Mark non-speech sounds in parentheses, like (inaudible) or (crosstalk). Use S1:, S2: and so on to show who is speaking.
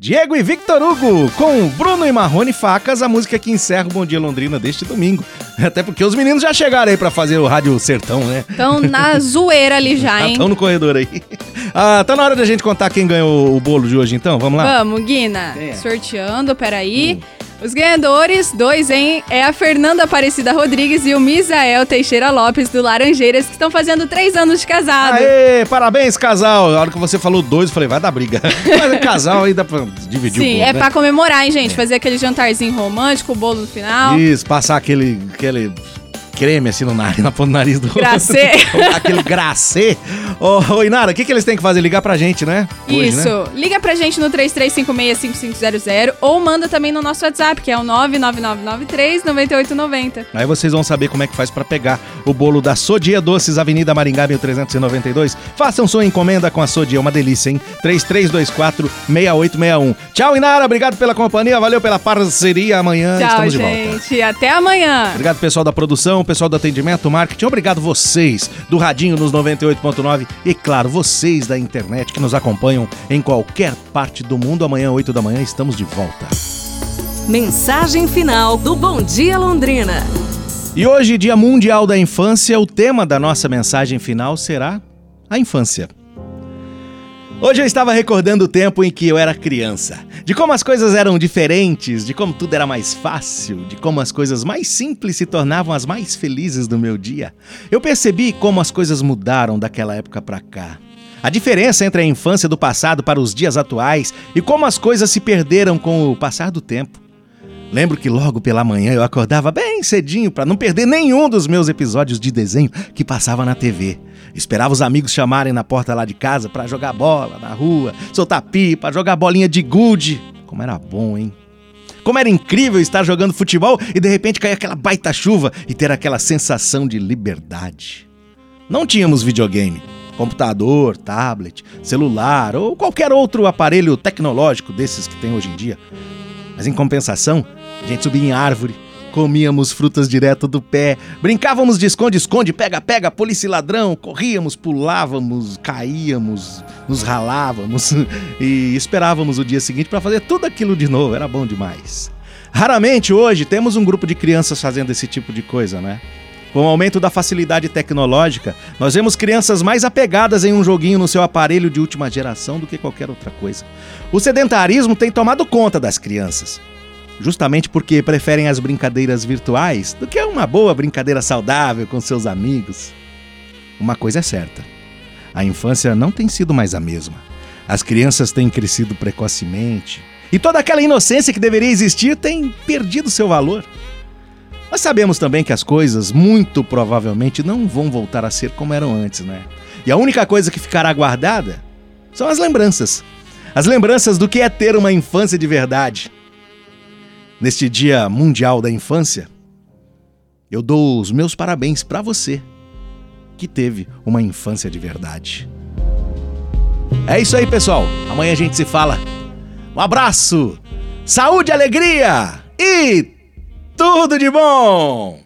S1: Diego e Victor Hugo, com Bruno e Marrone Facas, a música que encerra o Bom Dia Londrina deste domingo. (laughs) Até porque os meninos já chegaram aí pra fazer o Rádio Sertão, né?
S2: Estão na (laughs) zoeira ali já, hein?
S1: Estão no corredor aí. (laughs) Ah, tá na hora da gente contar quem ganhou o bolo de hoje, então? Vamos lá?
S2: Vamos, Guina.
S1: É?
S2: Sorteando, peraí. Os ganhadores, dois, hein? É a Fernanda Aparecida Rodrigues e o Misael Teixeira Lopes, do Laranjeiras, que estão fazendo três anos de casado.
S1: Aê, parabéns, casal. A hora que você falou dois, eu falei, vai dar briga. (laughs) Mas é casal aí dá pra dividir o
S2: Sim,
S1: bolo,
S2: é
S1: né?
S2: pra comemorar, hein, gente? Fazer aquele jantarzinho romântico, o bolo no final.
S1: Isso, passar aquele, aquele creme assim no nariz, na ponta do nariz do
S2: Gracê. (laughs)
S1: aquele gracê. Ô, ô, Inara, o que, que eles têm que fazer? Ligar pra gente, né? Hoje,
S2: Isso.
S1: né?
S2: Liga pra gente no 33565500 ou manda também no nosso WhatsApp, que é o 999939890.
S1: Aí vocês vão saber como é que faz pra pegar o bolo da Sodia Doces, Avenida Maringá 1392. Façam sua encomenda com a Sodia, uma delícia, hein? 3324-6861. Tchau, Inara, obrigado pela companhia, valeu pela parceria. Amanhã
S2: Tchau,
S1: estamos de volta.
S2: gente. Até amanhã.
S1: Obrigado, pessoal da produção, pessoal do atendimento, marketing. Obrigado vocês do Radinho nos 98.9 e, claro, vocês da internet que nos acompanham em qualquer parte do mundo. Amanhã, 8 da manhã, estamos de volta.
S3: Mensagem final do Bom Dia Londrina.
S1: E hoje, Dia Mundial da Infância, o tema da nossa mensagem final será a infância. Hoje eu estava recordando o tempo em que eu era criança, de como as coisas eram diferentes, de como tudo era mais fácil, de como as coisas mais simples se tornavam as mais felizes do meu dia. Eu percebi como as coisas mudaram daquela época para cá. A diferença entre a infância do passado para os dias atuais e como as coisas se perderam com o passar do tempo. Lembro que logo pela manhã eu acordava bem cedinho para não perder nenhum dos meus episódios de desenho que passava na TV. Esperava os amigos chamarem na porta lá de casa para jogar bola na rua, soltar pipa, jogar bolinha de gude. Como era bom, hein? Como era incrível estar jogando futebol e de repente cair aquela baita chuva e ter aquela sensação de liberdade. Não tínhamos videogame, computador, tablet, celular ou qualquer outro aparelho tecnológico desses que tem hoje em dia. Mas em compensação, a gente subia em árvore, comíamos frutas direto do pé, brincávamos de esconde-esconde, pega-pega, polícia ladrão, corríamos, pulávamos, caíamos, nos ralávamos (laughs) e esperávamos o dia seguinte para fazer tudo aquilo de novo, era bom demais. Raramente hoje temos um grupo de crianças fazendo esse tipo de coisa, né? Com o aumento da facilidade tecnológica, nós vemos crianças mais apegadas em um joguinho no seu aparelho de última geração do que qualquer outra coisa. O sedentarismo tem tomado conta das crianças, justamente porque preferem as brincadeiras virtuais do que uma boa brincadeira saudável com seus amigos. Uma coisa é certa: a infância não tem sido mais a mesma. As crianças têm crescido precocemente e toda aquela inocência que deveria existir tem perdido seu valor. Mas sabemos também que as coisas, muito provavelmente, não vão voltar a ser como eram antes, né? E a única coisa que ficará guardada são as lembranças. As lembranças do que é ter uma infância de verdade. Neste Dia Mundial da Infância, eu dou os meus parabéns para você que teve uma infância de verdade. É isso aí, pessoal. Amanhã a gente se fala. Um abraço, saúde, alegria e tudo de bom!